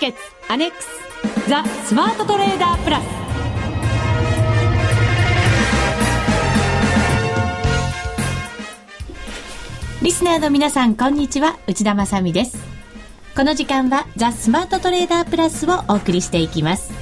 決アネックスザ・スマートトレーダープラス。リスナーの皆さんこんにちは。内田まさです。この時間はザ・スマートトレーダープラスをお送りしていきます。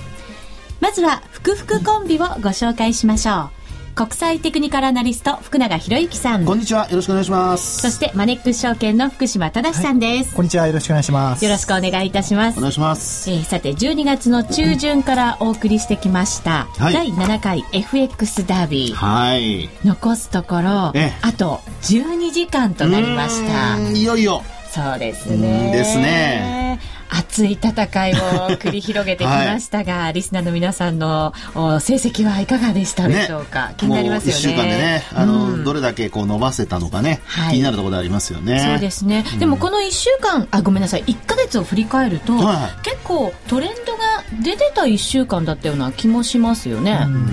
まずは福福コンビをご紹介しましょう。国際テクニカルアナリスト福永博之さん。こんにちは。よろしくお願いします。そしてマネックス証券の福島正さんです、はい、こんにちは。よろしくお願いします。よろしくお願いいたします。お願いします、えー、さて12月の中旬からお送りしてきました、はい、第7回 FX ダービー。はい。残すところあと12時間となりました。いよいよ。そうですね。ですね熱い戦いを繰り広げてきましたが、はい、リスナーの皆さんの成績はいかがでしたでしょうか、ね、気になりますよね。1週間でね、あの、うん、どれだけこう伸ばせたのかね、はい、気になるところでありますよね。そうですね。うん、でもこの1週間、あ、ごめんなさい、1か月を振り返ると、はい、結構トレンドが出てた1週間だったような気もしますよね。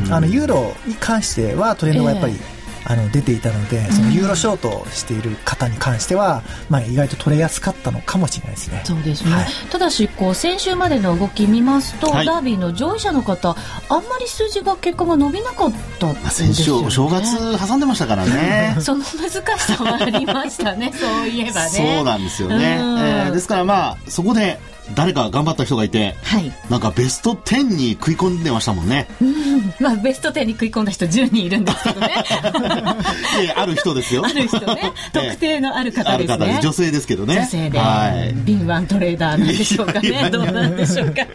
あのユーロに関してはトレンドがやっぱり、えーあの出ていたのでそのユーロショートをしている方に関しては、まあ、意外と取れやすかったのかもしれないですね。そうですね、はい、ただしこう先週までの動き見ますと、はい、ダービーの上位者の方あんまり数字が結果が伸びなかったですよ、ね、先週お正月挟んでましたからね。その難しさはありましたねそういえばね。そうなんですよね、えー、ですからまあそこで誰か頑張った人がいて、はい、なんかベスト10に食い込んでましたもんね。うん、まあベスト10に食い込んだ人10人いるんですけどね。いある人ですよ。ある人ね。特定のある方ですね。女性ですけどね。女性で。はい。敏腕トレーダーなんでしょうかね。どうなんでしょうか。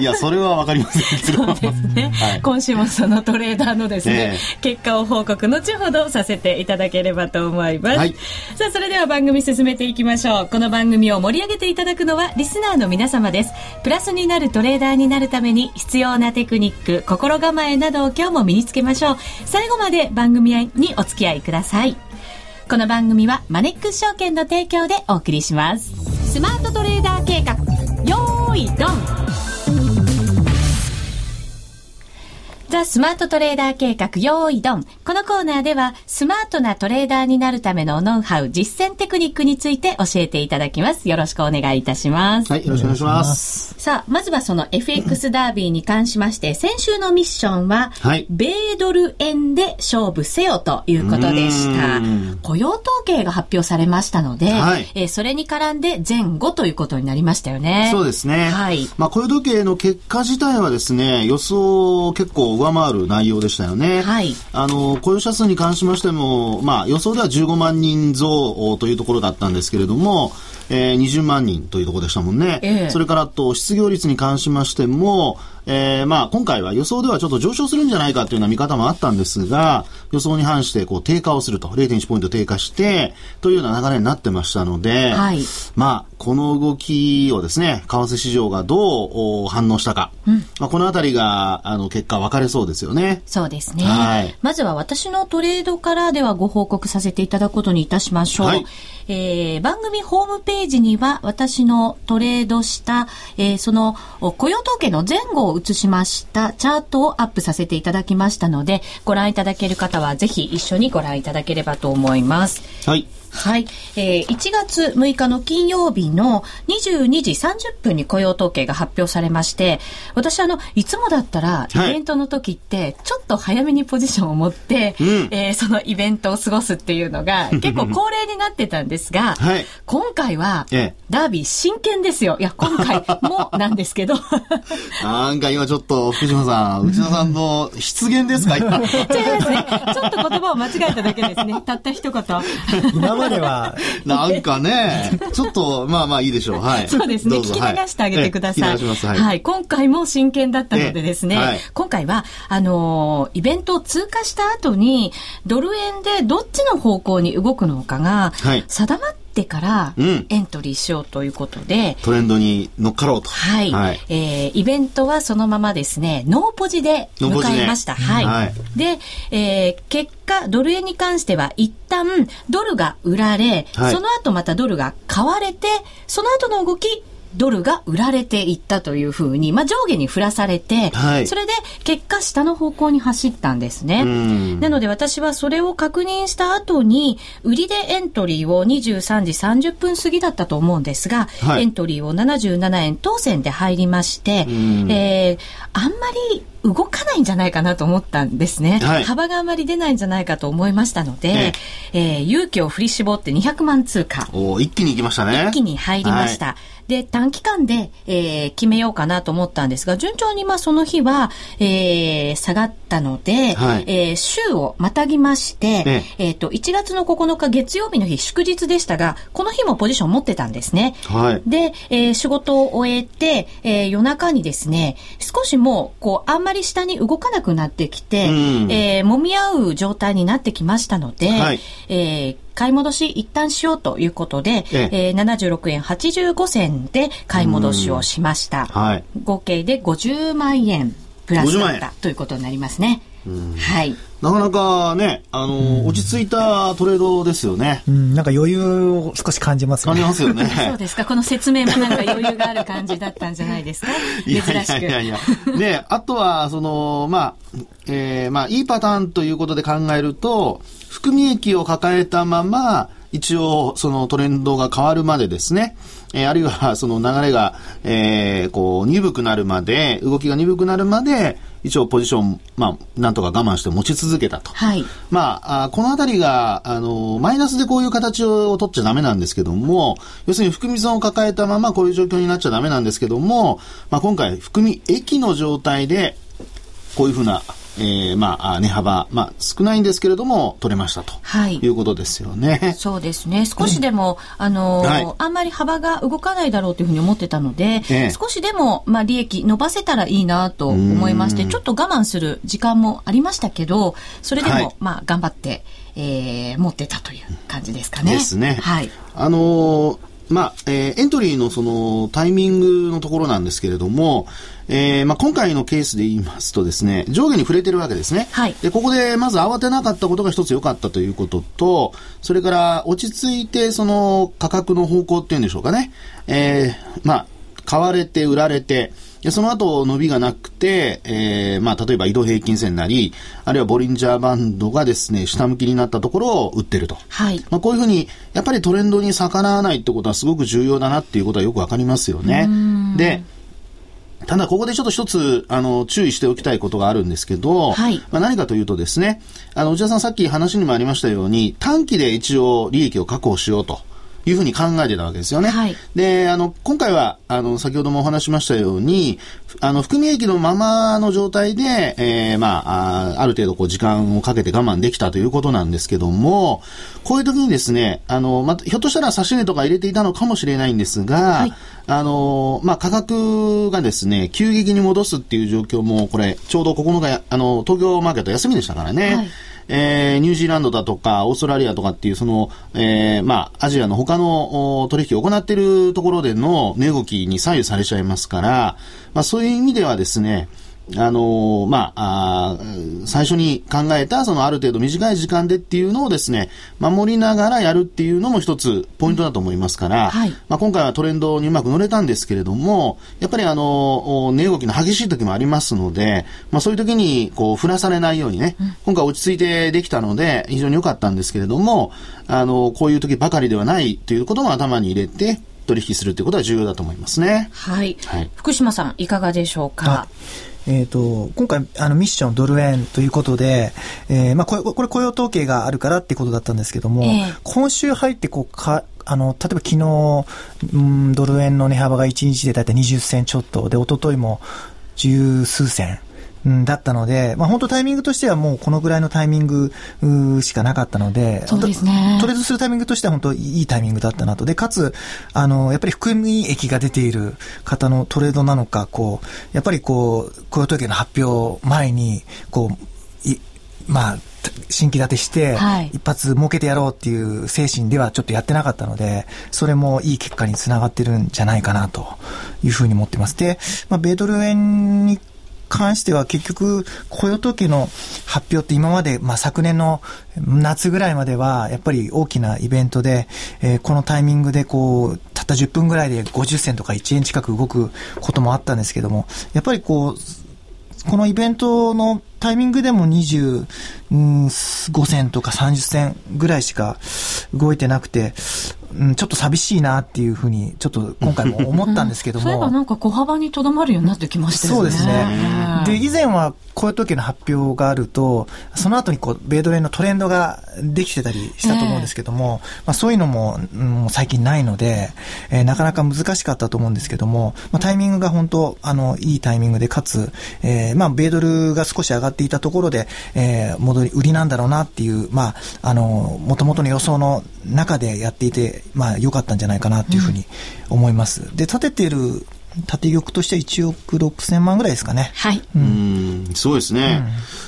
いや、それはわかりませんけど。そうですね、はい。今週もそのトレーダーのですね、結果を報告後ほどさせていただければと思います。はい、さあ、それでは番組進めていきましょう。この番組を盛り上げていただくのはリスナーの皆様です。プラスになるトレーダーになるために必要なテクニック、心構えなどを今日も身につけましょう。最後まで番組にお付き合いください。この番組はマネックス証券の提供でお送りします。スマートトレーダー計画、よーいドンザ・スマートトレーダー計画、用意ドン。このコーナーでは、スマートなトレーダーになるためのノウハウ、実践テクニックについて教えていただきます。よろしくお願いいたします。はい、よろしくお願いします。さあ、まずはその FX ダービーに関しまして、先週のミッションは、はい、米ドル円で勝負せよということでした。雇用統計が発表されましたので、はい、えー、それに絡んで前後ということになりましたよね。そうですね。はい。まあ、雇用統計の結果自体はですね、予想結構上回る内容でしたよね。はい。あの、雇用者数に関しましても、まあ、予想では15万人増というところだったんですけれども、えー、20万人というところでしたもんね。えー、それからと失業率に関しましても、えー、まあ今回は予想ではちょっと上昇するんじゃないかというような見方もあったんですが、予想に反してこう低下をすると、0.1ポイント低下して、というような流れになってましたので、はい、まあこの動きをですね、為替市場がどう反応したか、うん、まあ、このあたりがあの結果分かれそうですよね。そうですね。はい、まずは私のトレードからではご報告させていただくことにいたしましょう。はいえー、番組ホームページには私のトレードした、えー、その雇用統計の前後を映しましたチャートをアップさせていただきましたので、ご覧いただける方はぜひ一緒にご覧いただければと思います。はい。はい。えー、1月6日の金曜日の22時30分に雇用統計が発表されまして、私あの、いつもだったら、イベントの時って、ちょっと早めにポジションを持って、はい、えー、そのイベントを過ごすっていうのが、結構恒例になってたんですが、はい、今回は、ダービー真剣ですよ。いや、今回もなんですけど。なんか今ちょっと、福島さん、内田さんの失言ですか？今。違いますね。ちょっと言葉を間違えただけですね。たった一言。今までは。なんかね、ちょっと、まあまあいいでしょう。はい。そうですね。聞き流してあげてください。はい、はい。今回も真剣だったのでですね、はい、今回は、あのー、イベントを通過した後に、ドル円でどっちの方向に動くのかが、定まってってからエントリーしようということで、うん、トレンドに乗っかろうと。はい。はい、えー、イベントはそのままですね、ノーポジで迎えました。ね、はい、はい。で、えー、結果、ドル円に関しては一旦ドルが売られ、はい、その後またドルが買われて、その後の動き、ドルが売られていったというふうに、まあ、上下に振らされて、はい、それで結果下の方向に走ったんですね。なので私はそれを確認した後に、売りでエントリーを23時30分過ぎだったと思うんですが、はい、エントリーを77円当選で入りまして、えー、あんまり動かないんじゃないかなと思ったんですね。はい、幅があまり出ないんじゃないかと思いましたので、えー、勇気を振り絞って200万通貨。お一気に行きましたね。一気に入りました。はいで、短期間で、えー、決めようかなと思ったんですが、順調にまあその日は、えー、下がったので、はい、えー、週をまたぎまして、ね、え。っ、ー、と、1月の9日月曜日の日祝日でしたが、この日もポジション持ってたんですね。はい、で、えー、仕事を終えて、えー、夜中にですね、少しもう、こう、あんまり下に動かなくなってきて、うん、えー、揉み合う状態になってきましたので、はい、えー、買い戻し一旦しようということで、ええー、76円85銭で買い戻しをしました。はい、合計で50万円プラスだったということになりますね。はい。なかなかね、あの、落ち着いたトレードですよね。うん、なんか余裕を少し感じますよね。感じますよね。そうですか。この説明もなんか余裕がある感じだったんじゃないですか？珍しく。いやいやいやで、あとは、その、まあ、えー、まあ、いいパターンということで考えると、含み益を抱えたまま、一応、そのトレンドが変わるまでですね、えー、あるいはその流れが、えー、こう、鈍くなるまで、動きが鈍くなるまで、一応ポジション、まあ、なんとか我慢して持ち続けたと。はい。まあ、あこのあたりが、あの、マイナスでこういう形を取っちゃダメなんですけども、要するに含み損を抱えたままこういう状況になっちゃダメなんですけども、まあ、今回、含み益の状態で、こういうふうなえー、まあ、値幅、まあ、少ないんですけれども、取れましたと、はい、いうことですよね。そうですね。少しでも、あの、はい、あんまり幅が動かないだろうというふうに思ってたので、え少しでも、まあ、利益伸ばせたらいいなと思いまして、ちょっと我慢する時間もありましたけど、それでも、はい、まあ、頑張って、えー、持ってたという感じですかね。ですね。はい。あのーまあ、えー、エントリーのそのタイミングのところなんですけれども、えー、まあ、今回のケースで言いますとですね、上下に触れてるわけですね。はい。で、ここでまず慌てなかったことが一つ良かったということと、それから落ち着いてその価格の方向っていうんでしょうかね。えー、まあ、買われて売られて、で、その後伸びがなくて、えー、まあ、例えば移動平均線なり、あるいはボリンジャーバンドがですね、下向きになったところを売ってると。はい。まあ、こういうふうに、やっぱりトレンドに逆らわないってことはすごく重要だなっていうことはよくわかりますよね。で、ただ、ここでちょっと一つ、あの、注意しておきたいことがあるんですけど、はい、まあ、何かというとですね、あの、内田さんさっき話にもありましたように、短期で一応利益を確保しようと。いうふうに考えてたわけですよね。はい、で、あの、今回は、あの、先ほどもお話しましたように、あの、含み益のままの状態で、えー、まあ、あある程度こう時間をかけて我慢できたということなんですけども、こういう時にですね、あの、まひょっとしたら差し値とか入れていたのかもしれないんですが、はい、あの、まあ、価格がですね、急激に戻すっていう状況も、これ、ちょうど9日、あの、東京マーケット休みでしたからね。はいえー、ニュージーランドだとか、オーストラリアとかっていう、その、えー、まあ、アジアの他の取引を行っているところでの値動きに左右されちゃいますから、まあ、そういう意味ではですね、あのー、まあ最初に考えた、そのある程度短い時間でっていうのをですね、守りながらやるっていうのも一つポイントだと思いますから、はい、まあ今回はトレンドにうまく乗れたんですけれども、やっぱりあの、値動きの激しい時もありますので、まあそういう時にこう振らされないようにね、うん、今回落ち着いてできたので非常に良かったんですけれども、あの、こういう時ばかりではないということも頭に入れて、取引するということは重要だと思いますね。はい。はい、福島さん、いかがでしょうか？えっ、ー、と、今回、あの、ミッションドル円ということで、えー、まあ、これ、これ雇用統計があるからってことだったんですけども、えー、今週入って、こう、か、あの、例えば昨日、うん、ドル円の値幅が1日でだいたい20銭ちょっと、で、一昨日も十数銭。だったので、まあ、本当タイミングとしてはもうこのぐらいのタイミングしかなかったので、そうですね。トレードするタイミングとしては本当いいタイミングだったなと。で、かつ、あの、やっぱり含み益が出ている方のトレードなのか、こう、やっぱりこう、雇用統計の発表前に、こう、いまあ、新規立てして、一発儲けてやろうっていう精神ではちょっとやってなかったので、それもいい結果につながってるんじゃないかなというふうに思ってます。で、まあ、米ドル円に関しては結局、雇用統計の発表って今まで、まあ、昨年の夏ぐらいまでは、やっぱり大きなイベントで、えー、このタイミングでこう、たった10分ぐらいで50銭とか1円近く動くこともあったんですけども、やっぱりこう、このイベントのタイミングでも25銭とか30銭ぐらいしか動いてなくて、うん、ちょっと寂しいなっていうふうに、ちょっと今回も思ったんですけども。そういえばなんか小幅にとどまるようになってきましたね。そうですね。で、以前はこういう時の発表があると、その後にこう、米ドル円のトレンドができてたりしたと思うんですけども、えー、まあそういうのも、うん、最近ないので、えー、なかなか難しかったと思うんですけども、まあタイミングが本当、あの、いいタイミングで、かつ、えー、まあ米ドルが少し上がっていたところで、えー、戻り、売りなんだろうなっていう、まあ、あの、もともとの予想の中でやっていて、まあ良かったんじゃないかなっていうふうに思います。うん、で、立てている縦玉としては1億6千万ぐらいですかね。はい。うん、そうですね。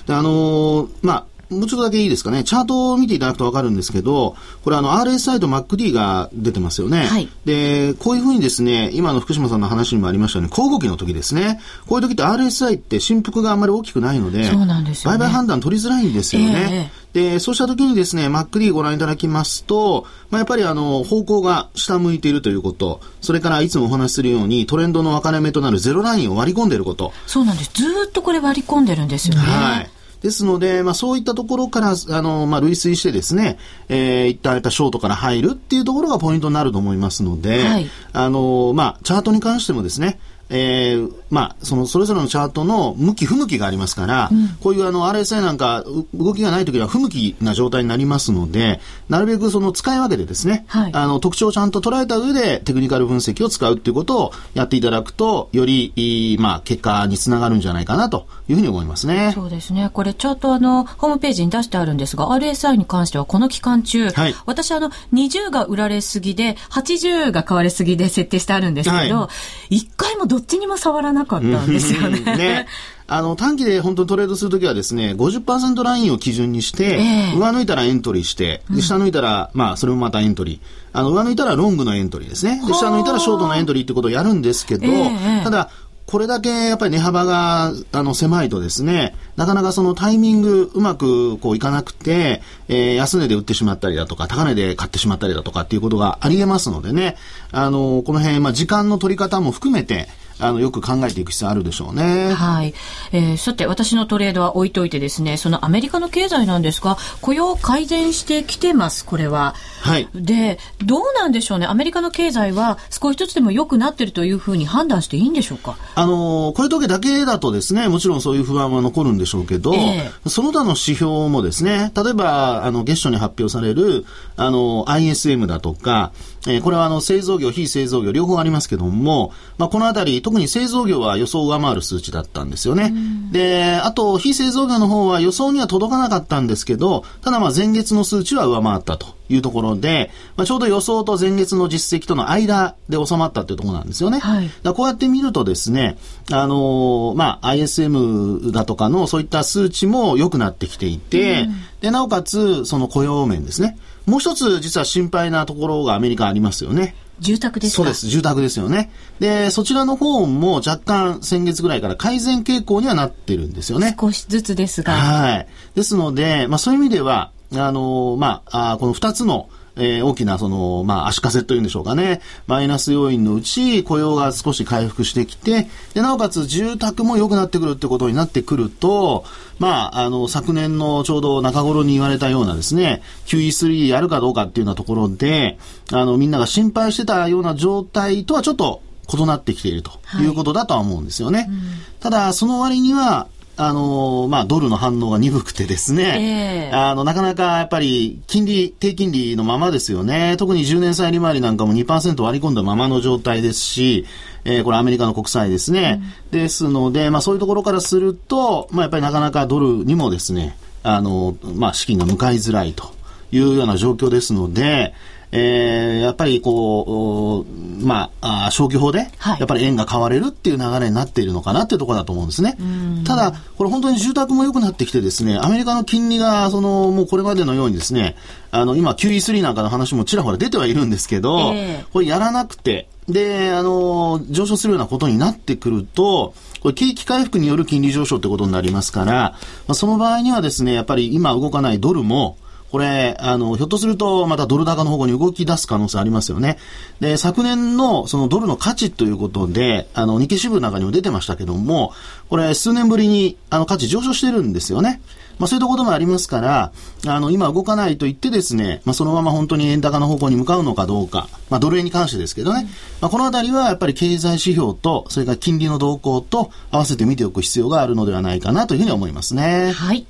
うん、あのー、まあ、もうちょっとだけいいですかね。チャートを見ていただくとわかるんですけど、これあの RSI と MacD が出てますよね。はい。で、こういうふうにですね、今の福島さんの話にもありましたように、小動きの時ですね。こういう時って RSI って振幅があんまり大きくないので、そうなんですよ、ね、売買判断取りづらいんですよね。えー、で、そうした時にですね、MacD ご覧いただきますと、まあ、やっぱりあの、方向が下向いているということ、それからいつもお話しするようにトレンドの分かれ目となるゼロラインを割り込んでいること。そうなんです。ずっとこれ割り込んでるんですよね。はい。ですので、まあ、そういったところから、あの、まあ、類推してですね、えー、一旦やっぱショートから入るっていうところがポイントになると思いますので、はい、あの、まあ、チャートに関してもですね、えー、まあ、その、それぞれのチャートの向き不向きがありますから、うん、こういうあの、RSI なんか、動きがないときは不向きな状態になりますので、なるべくその使い分けてですね、はい、あの、特徴をちゃんと捉えた上で、テクニカル分析を使うっていうことをやっていただくと、より、まあ、結果につながるんじゃないかなというふうに思いますね。そうですね。これ、チャートあの、ホームページに出してあるんですが、RSI に関してはこの期間中、はい、私あの、20が売られすぎで、80が買われすぎで設定してあるんですけど、一、はい、回もどっちにも触らなかったんですよね。ねあの、短期で本当にトレードするときはですね、50%ラインを基準にして、えー、上抜いたらエントリーして、で下抜いたら、まあ、それもまたエントリー。あの、上抜いたらロングのエントリーですね。で、下抜いたらショートのエントリーってことをやるんですけど、えー、ただ、これだけやっぱり値幅があの狭いとですね、なかなかそのタイミングうまくこういかなくて、えー、安値で売ってしまったりだとか、高値で買ってしまったりだとかっていうことがあり得ますのでね、あの、この辺、まあ時間の取り方も含めて、あの、よく考えていく必要あるでしょうね。はい。えー、さて、私のトレードは置いといてですね、そのアメリカの経済なんですが、雇用改善してきてます、これは。はい。で、どうなんでしょうね。アメリカの経済は少しずつでも良くなってるというふうに判断していいんでしょうか？あの、これだけだけだとですね、もちろんそういう不安は残るんでしょうけど、えー、その他の指標もですね、例えば、あの、月初に発表される、あの、ISM だとか、えー、これはあの、製造業、非製造業、両方ありますけども、まあ、このあたり、特に製造業は予想を上回る数値だったんですよね。で、あと、非製造業の方は予想には届かなかったんですけど、ただまあ前月の数値は上回ったというところで、まあ、ちょうど予想と前月の実績との間で収まったというところなんですよね。はい、だこうやって見るとですね、あのー、まあ、ISM だとかのそういった数値も良くなってきていて、で、なおかつ、その雇用面ですね。もう一つ実は心配なところがアメリカありますよね。住宅ですそうです。住宅ですよね。で、そちらの方も若干先月ぐらいから改善傾向にはなってるんですよね。少しずつですが。はい。ですので、まあそういう意味では、あのー、まあ、あこの二つのえー、大きなその、まあ、足かせというんでしょうかね。マイナス要因のうち、雇用が少し回復してきて、で、なおかつ住宅も良くなってくるってことになってくると、まあ、あの、昨年のちょうど中頃に言われたようなですね、QE3 やるかどうかっていうようなところで、あの、みんなが心配してたような状態とはちょっと異なってきているということだとは思うんですよね。はいうん、ただ、その割には、あのまあ、ドルの反応が鈍くてですね、えー、あの、なかなかやっぱり金利、低金利のままですよね。特に10年債利回りなんかも2%割り込んだままの状態ですし、えー、これアメリカの国債ですね。うん、ですので、まあ、そういうところからすると、まあ、やっぱりなかなかドルにもですね、あの、まあ、資金が向かいづらいというような状況ですので、えー、やっぱりこう、まあ、消去法で、やっぱり円が買われるっていう流れになっているのかなっていうところだと思うんですね。ただ、これ本当に住宅も良くなってきてですね、アメリカの金利が、その、もうこれまでのようにですね、あの、今 QE3 なんかの話もちらほら出てはいるんですけど、えー、これやらなくて、で、あの、上昇するようなことになってくると、これ景気回復による金利上昇ってことになりますから、まあ、その場合にはですね、やっぱり今動かないドルも、これ、あの、ひょっとすると、またドル高の方向に動き出す可能性ありますよね。で、昨年のそのドルの価値ということで、あの、日経新聞の中にも出てましたけども、これ、数年ぶりに、あの、価値上昇してるんですよね。まあ、そういったこともありますから、あの、今動かないと言ってですね、まあ、そのまま本当に円高の方向に向かうのかどうか、まあ、ドル円に関してですけどね、まあ、このあたりはやっぱり経済指標と、それから金利の動向と合わせて見ておく必要があるのではないかなというふうに思いますね。はい。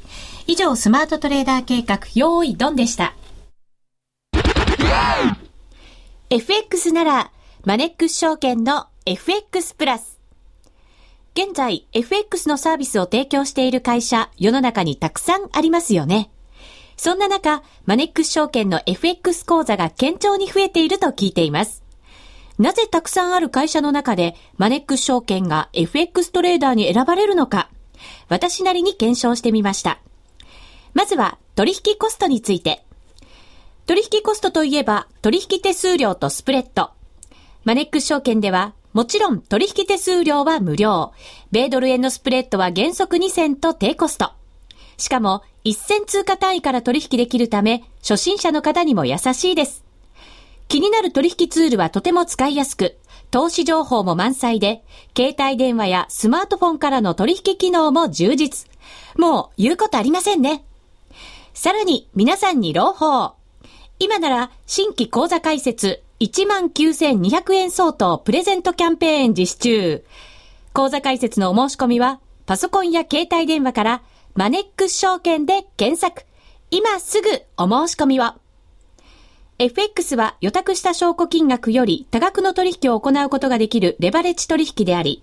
以上、スマートトレーダー計画、用意ドンでした。FX なら、マネックス証券の FX プラス。現在、FX のサービスを提供している会社、世の中にたくさんありますよね。そんな中、マネックス証券の FX 講座が堅調に増えていると聞いています。なぜたくさんある会社の中で、マネックス証券が FX トレーダーに選ばれるのか、私なりに検証してみました。まずは、取引コストについて。取引コストといえば、取引手数料とスプレッド。マネックス証券では、もちろん取引手数料は無料。米ドル円のスプレッドは原則2銭と低コスト。しかも、1銭通貨単位から取引できるため、初心者の方にも優しいです。気になる取引ツールはとても使いやすく、投資情報も満載で、携帯電話やスマートフォンからの取引機能も充実。もう言うことありませんね。さらに皆さんに朗報。今なら新規講座開設19,200円相当プレゼントキャンペーン実施中。講座開設のお申し込みは、パソコンや携帯電話からマネックス証券で検索。今すぐお申し込みを。FX は予託した証拠金額より多額の取引を行うことができるレバレッジ取引であり、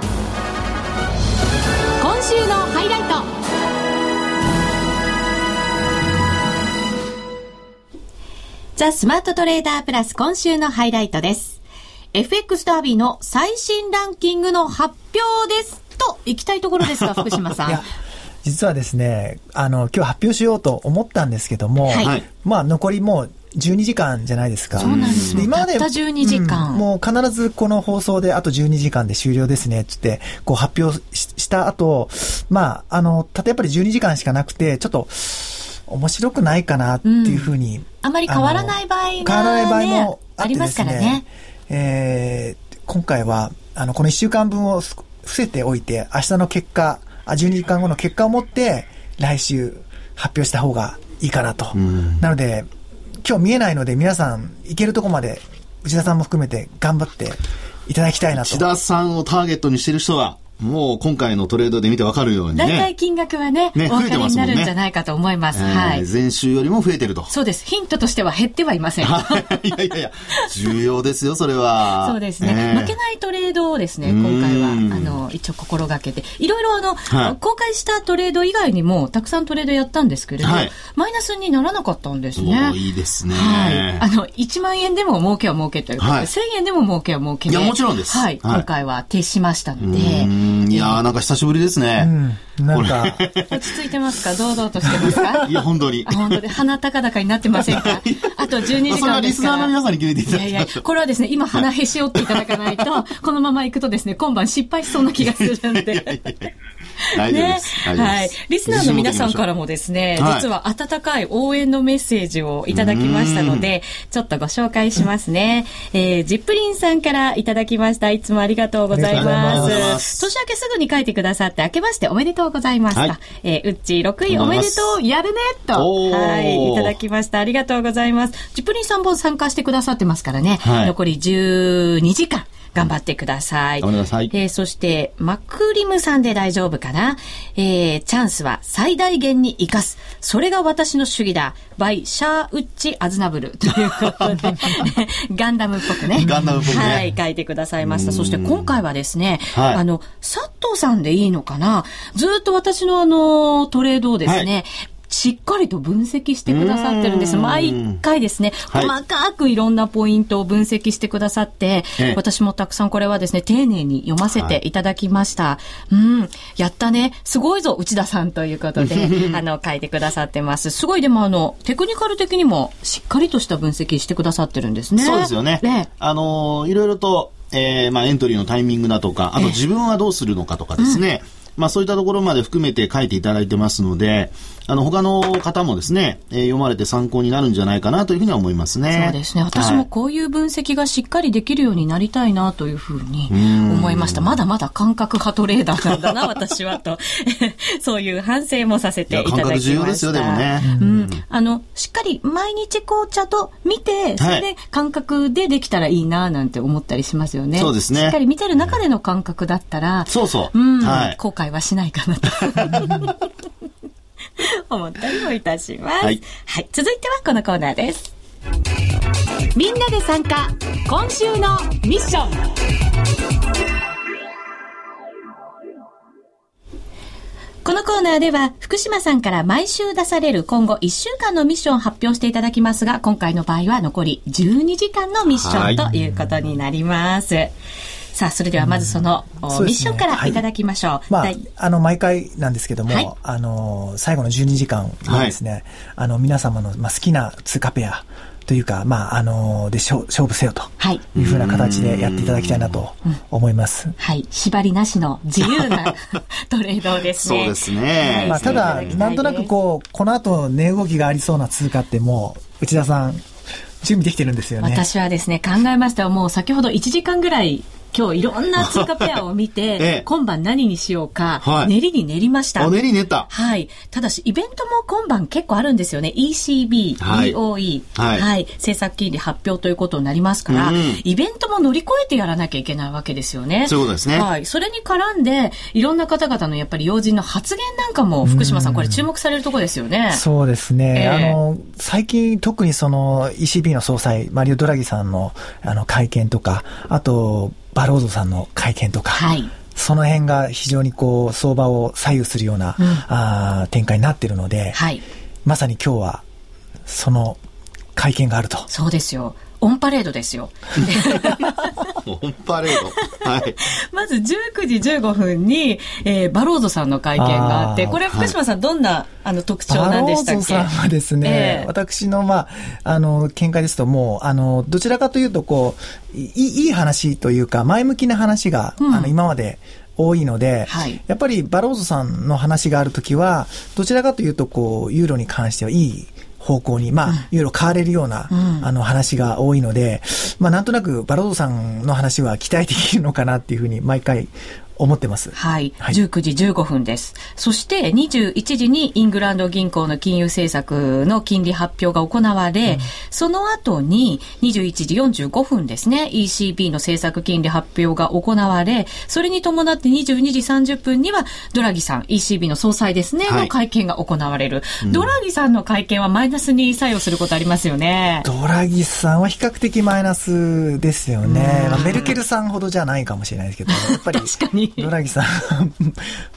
今週のハイライト。ザ・スマートトレーダープラス今週のハイライトです。FX ダービーの最新ランキングの発表です。と、行きたいところですか、福島さん。実はですね、あの、今日発表しようと思ったんですけども、はい、まあ、残りもう12時間じゃないですか。そうなんです今まで、たった12時間、うん、もう必ずこの放送であと12時間で終了ですね、つって、こう発表した後、まあ、あの、たとやっぱり12時間しかなくて、ちょっと、面白くないかなっていうふうに、うん、あまり変わらない場合が、ね、変わらない場合もありますからね。えー、今回は、あの、この1週間分を伏せておいて、明日の結果、あ12時間後の結果をもって、来週発表した方がいいかなと。なので、今日見えないので皆さん行けるとこまで内田さんも含めて頑張っていただきたいなと。内田さんをターゲットにしてる人はもう今回のトレードで見てわかるようにね。大体金額はね、ねお分かりになるんじゃないかと思います。ね、はい。前週よりも増えてると。そうです。ヒントとしては減ってはいません。いやいやいや、重要ですよ、それは。そうですね、えー、負けないトレードをですね、今回は、あの、一応心がけて、いろいろあの、はい、公開したトレード以外にも、たくさんトレードやったんですけれど、はい、マイナスにならなかったんですね。いいですね。はい。あの、1万円でも儲けは儲けというか、はい、1000円でも儲けは儲けいや、もちろんです。はい。今回は徹しましたので。いやなんか久しぶりですね。うん、なんか。落ち着いてますか？堂々としてますか？いや、本当に。本当で、鼻高々になってませんか？あと12時間ですから。リスナーの皆さんに決めていただいやいや、これはですね、今鼻へし折っていただかないと、このまま行くとですね、今晩失敗しそうな気がするんで。大丈夫です。ね、はい。リスナーの皆さんからもですね、実は温かい応援のメッセージをいただきましたので、ちょっとご紹介しますね。えー、ジップリンさんからいただきました。いつもありがとうございます。年明けすぐに書いてくださって、明けましておめでとうございます。はい、えー、うっち6位おめでとう、やるねと、はい、いただきました。ありがとうございます。ジップリンさんも参加してくださってますからね、はい、残り12時間。頑張ってください。頑張ってください。えー、そして、マクリムさんで大丈夫かな？えー、チャンスは最大限に活かす。それが私の主義だ。バイ、シャーウッチ・アズナブル。ということで、ガンダムっぽくね。ガンダムっぽくね。はい、書いてくださいました。そして今回はですね、はい、あの、佐藤さんでいいのかな？ずっと私のあの、トレードをですね、はいしっかりと分析してくださってるんです。毎回ですね、細かくいろんなポイントを分析してくださって、はい、私もたくさんこれはですね、丁寧に読ませていただきました。はい、うん、やったね、すごいぞ、内田さんということで、あの、書いてくださってます。すごいでもあの、テクニカル的にもしっかりとした分析してくださってるんですね。そうですよね。ねあの、いろいろと、えー、まあ、エントリーのタイミングだとか、あと自分はどうするのかとかですね、うんまあそういったところまで含めて書いていただいてますので、あの、他の方もですね、えー、読まれて参考になるんじゃないかなというふうには思いますね。そうですね。私もこういう分析がしっかりできるようになりたいなというふうに思いました。まだまだ感覚派トレーダーなんだな、私はと。そういう反省もさせていただきました。感覚重要ですよ、でもね。うん。あの、しっかり毎日紅茶と見て、それで感覚でできたらいいな、なんて思ったりしますよね。そうですね。しっかり見てる中での感覚だったら、そうそう。うん。はい、後悔はしないかなと。思ったりもいたします。はい、はい、続いてはこのコーナーです。みんなで参加、今週のミッション。このコーナーでは福島さんから毎週出される今後1週間のミッションを発表していただきますが今回の場合は残り12時間のミッションということになります。はいさあ、それではまずその、うん、ミッションからいただきましょう。はい、まあ、あの、毎回なんですけども、はい、あの、最後の12時間はですね、はい、あの、皆様の、まあ、好きな通貨ペア、というか、まあ、あので勝負せよというふうな形でやっていただきたいなと思います。はい。縛りなしの自由な トレードですね。そうですね。まあ、ただ、なんとなくこう、この後値動きがありそうな通貨ってもう、内田さん、準備できてるんですよね。私はですね、考えましたもう先ほど1時間ぐらい今日いろんな追加ペアを見て、ええ、今晩何にしようか、はい、練りに練りました。練り練った。はい。ただし、イベントも今晩結構あるんですよね。ECB、はい、EOE、はい、はい、政策金利発表ということになりますから、うん、イベントも乗り越えてやらなきゃいけないわけですよね。そういうことですね。はい。それに絡んで、いろんな方々のやっぱり要人の発言なんかも、福島さん、これ注目されるところですよね。そうですね。えー、あの、最近特にその ECB の総裁、マリオ・ドラギさんのあの会見とか、あと、バローゾさんの会見とか、はい、その辺が非常にこう相場を左右するような、うん、あ展開になっているので、はい、まさに今日はその会見があると。そうですよ。オンパレードですよ。オンパレード。はい。まず19時15分に、えー、バローゾさんの会見があって、これ福島さん、どんなあの特徴なんでしたっけ？バローゾさんはですね、えー、私の、まあ、あの、見解ですともう、あの、どちらかというと、こう、いいい話というか、前向きな話が、うん、あの、今まで、多いので、はい、やっぱりバローゾさんの話があるときは、どちらかというと、こう、ユーロに関してはいい方向に、まあ、いろいろ変われるような、うん、あの話が多いので、まあ、なんとなくバロードさんの話は期待できるのかなっていうふうに毎回思ってます。はい。はい、19時15分です。そして21時にイングランド銀行の金融政策の金利発表が行われ、うん、その後に21時45分ですね、ECB の政策金利発表が行われ、それに伴って22時30分にはドラギさん、ECB の総裁ですね、はい、の会見が行われる、うん、ドラギさんの会見はマイナスに作用することありますよね。ドラギさんは比較的マイナスですよね。まあ、メルケルさんほどじゃないかもしれないですけど、やっぱり。確かに。ドラギさん、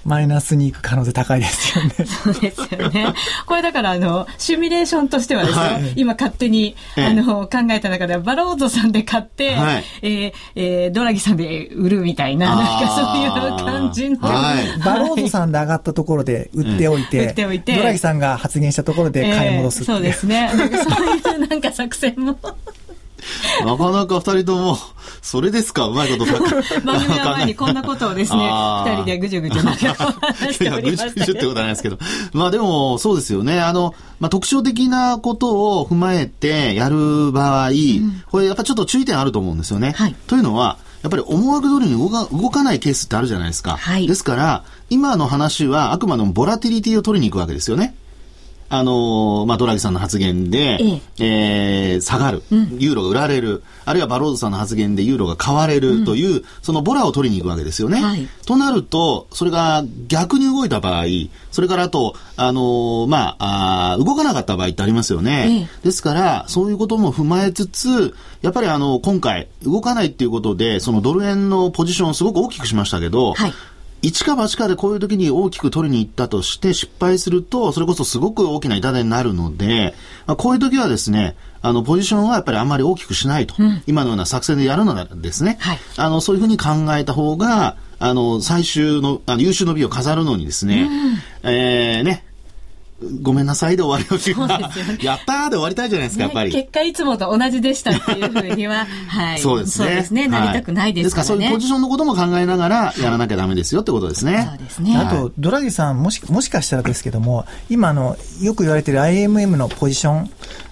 マイナスに行く可能性高いですよね。そうですよね。これだからあの、シミュレーションとしてはですね、はい、今勝手に、あの、考えた中では、バロードさんで買って、はい、えー、えー、ドラギさんで売るみたいな、なんかそういう感じの。はい、バロードさんで上がったところで売っておいて、売っておいて、ドラギさんが発言したところで買い戻す、えー、そうですね。なんかそういうなんか作戦も。なかなか二人とも、それですか？うまいこと 番組の前にこんなことをですね、二人でぐじゅぐじゅなんか話しておりました。ぐじゅぐじゅってことはないですけど。まあでも、そうですよね。あの、まあ特徴的なことを踏まえてやる場合、うん、これやっぱちょっと注意点あると思うんですよね。はい、というのは、やっぱり思惑通りに動か動かないケースってあるじゃないですか。はい、ですから、今の話はあくまでもボラティリティを取りに行くわけですよね。あのまあ、ドラギさんの発言で、ええ。えー、下がる、ユーロが売られる、あるいはバローズさんの発言でユーロが買われるという、うん、そのボラを取りに行くわけですよね。はい、となると、それが逆に動いた場合、それからあと、あのまああ、動かなかった場合ってありますよね。え。ですから、そういうことも踏まえつつ、やっぱりあの、今回、動かないっていうことで、そのドル円のポジションをすごく大きくしましたけど、はい一か八かでこういう時に大きく取りに行ったとして失敗すると、それこそすごく大きな痛手になるので、まあ、こういう時はですね、あの、ポジションはやっぱりあんまり大きくしないと。うん、今のような作戦でやるのならですね、はい、あの、そういうふうに考えた方が、あの、最終の、あの、優秀の美を飾るのにですね、うん、えー、ね、ごめんなさいで終わりほしいな。やったーで終わりたいじゃないですか、やっぱり。結果いつもと同じでしたっていうふうには、はい。そうですね。そうですね。なりたくないですからね。ですからそういうポジションのことも考えながらやらなきゃダメですよってことですね。そうですね。あと、ドラギさん、もし、もしかしたらですけども、今の、よく言われている IMM のポジション、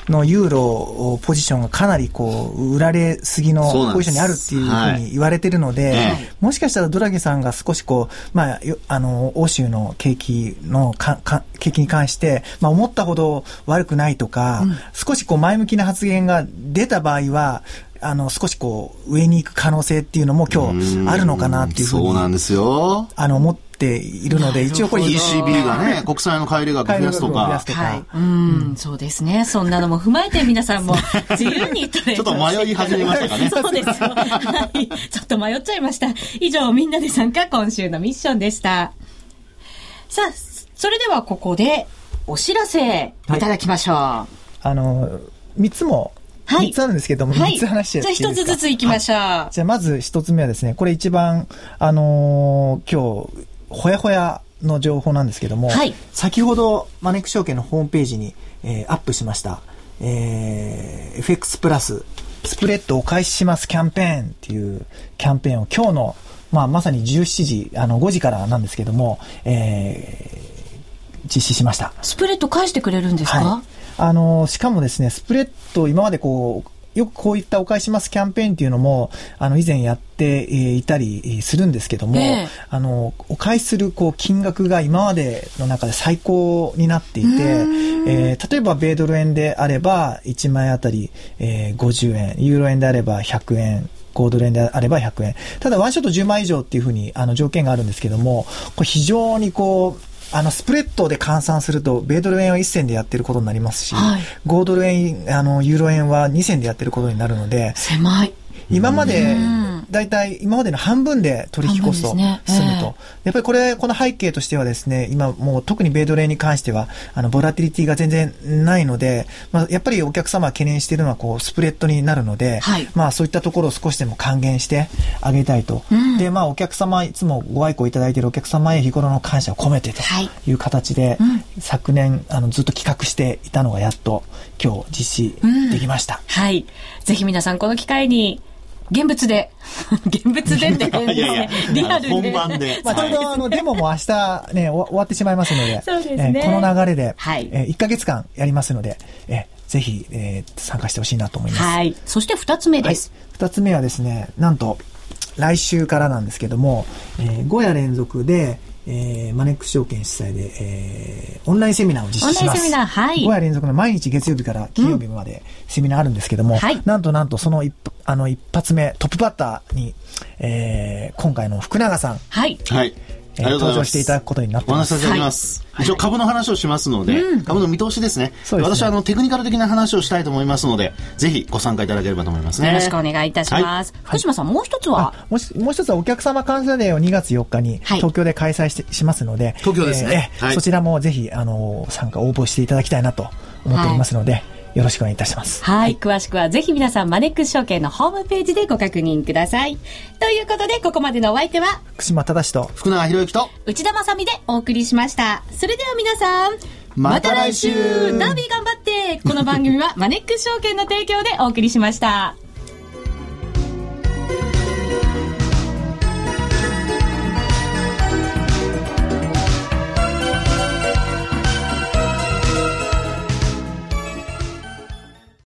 のユーロポジションがかなりこう売られすぎのポジションにあるっていうふうに言われてるので、はい、もしかしたらドラギさんが少しこう、まあ、あの欧州の景気のかか景気に関して、まあ、思ったほど悪くないとか、うん、少しこう前向きな発言が出た場合はあの、少しこう、上に行く可能性っていうのも今日あるのかなっていうふうに。そうなんですよ。あの、思っているので、一応これ ECB がね、国債の買い入れ額増やすとか。はい。うん、そうですね。そんなのも踏まえて皆さんも 自由にトレードちょっと迷い始めましたかね。そうですよ。はい。ちょっと迷っちゃいました。以上、みんなで参加今週のミッションでした。さあ、それではここでお知らせいただきましょう。はい、あの、三つもはい。3つあるんですけども、3つ話してじゃあ1つずついきましょう。はい、じゃあまず1つ目はですね、これ一番、あのー、今日、ほやほやの情報なんですけども、はい、先ほどマネック証券のホームページに、えー、アップしました、えー、FX プラス。スプレッドお返ししますキャンペーンっていうキャンペーンを今日の、まあ、まさに17時、あの5時からなんですけども、えー、実施しました。スプレッド返してくれるんですか、はい。あの、しかもですね、スプレッド、今までこう、よくこういったお返しますキャンペーンっていうのも、あの、以前やっていたりするんですけども、えー、あの、お返しするこう金額が今までの中で最高になっていて、えー、例えば米ドル円であれば、1枚あたり、えー、50円、ユーロ円であれば100円、5ドル円であれば100円。ただ、ワンショット10万以上っていうふうに、あの、条件があるんですけども、これ非常にこう、あの、スプレッドで換算すると、米ドル円は1銭でやってることになりますし、はい、5ドル円、あの、ユーロ円は2銭でやってることになるので、狭い。今まで、大体今までの半分で取引コスト済むと、ねえ。ー、やっぱりこれ、この背景としてはですね、今もう特に米ドル円に関しては、あの、ボラティリティが全然ないので、まあ、やっぱりお客様懸念しているのは、こう、スプレッドになるので、はい、まあ、そういったところを少しでも還元してあげたいと。うん、で、まあ、お客様、いつもご愛顧いただいているお客様へ日頃の感謝を込めてとい。う形で、はいうん、昨年、あの、ずっと企画していたのがやっと今日実施できました。うん、はい。ぜひ皆さんこの機会に現物で。現物でって変ですね。リアルで。本番で。まあ、ちょうどあの、デモも明日ね、終わってしまいますので、そうですね。えー、この流れで、はい、えー、1ヶ月間やりますので、えー、ぜひ、えー、参加してほしいなと思います。はい。そして2つ目です。はい、2つ目はですね、なんと、来週からなんですけども、えー、5夜連続で、えー、マネックス証券主催で、えー、オンラインセミナーを実施します。オンラインセミナー、はい。5夜連続の毎日月曜日から金曜日までセミナーあるんですけども、うんはい、なんとなんとその一あの一発目、トップバッターに、えー、今回の福永さん。はい。はい。えー、登場していただくことになってます。お話しさせます。はい、一応株の話をしますので、うん、株の見通しですね。すね私はあのテクニカル的な話をしたいと思いますので、ぜひご参加いただければと思いますね。よろしくお願いいたします。はい、福島さん、もう一つは？もうもう一つはお客様感謝デーを2月4日に東京で開催して、しますので、東京ですね、えー、そちらもぜひ、あの、参加応募していただきたいなと思っておりますので、よろしくお願いいたします。はい。詳しくはぜひ皆さん、マネックス証券のホームページでご確認ください。ということで、ここまでのお相手は、福島正と、福永博之と、内田まさでお送りしました。それでは皆さん、また来週ダービー頑張ってこの番組はマネックス証券の提供でお送りしました。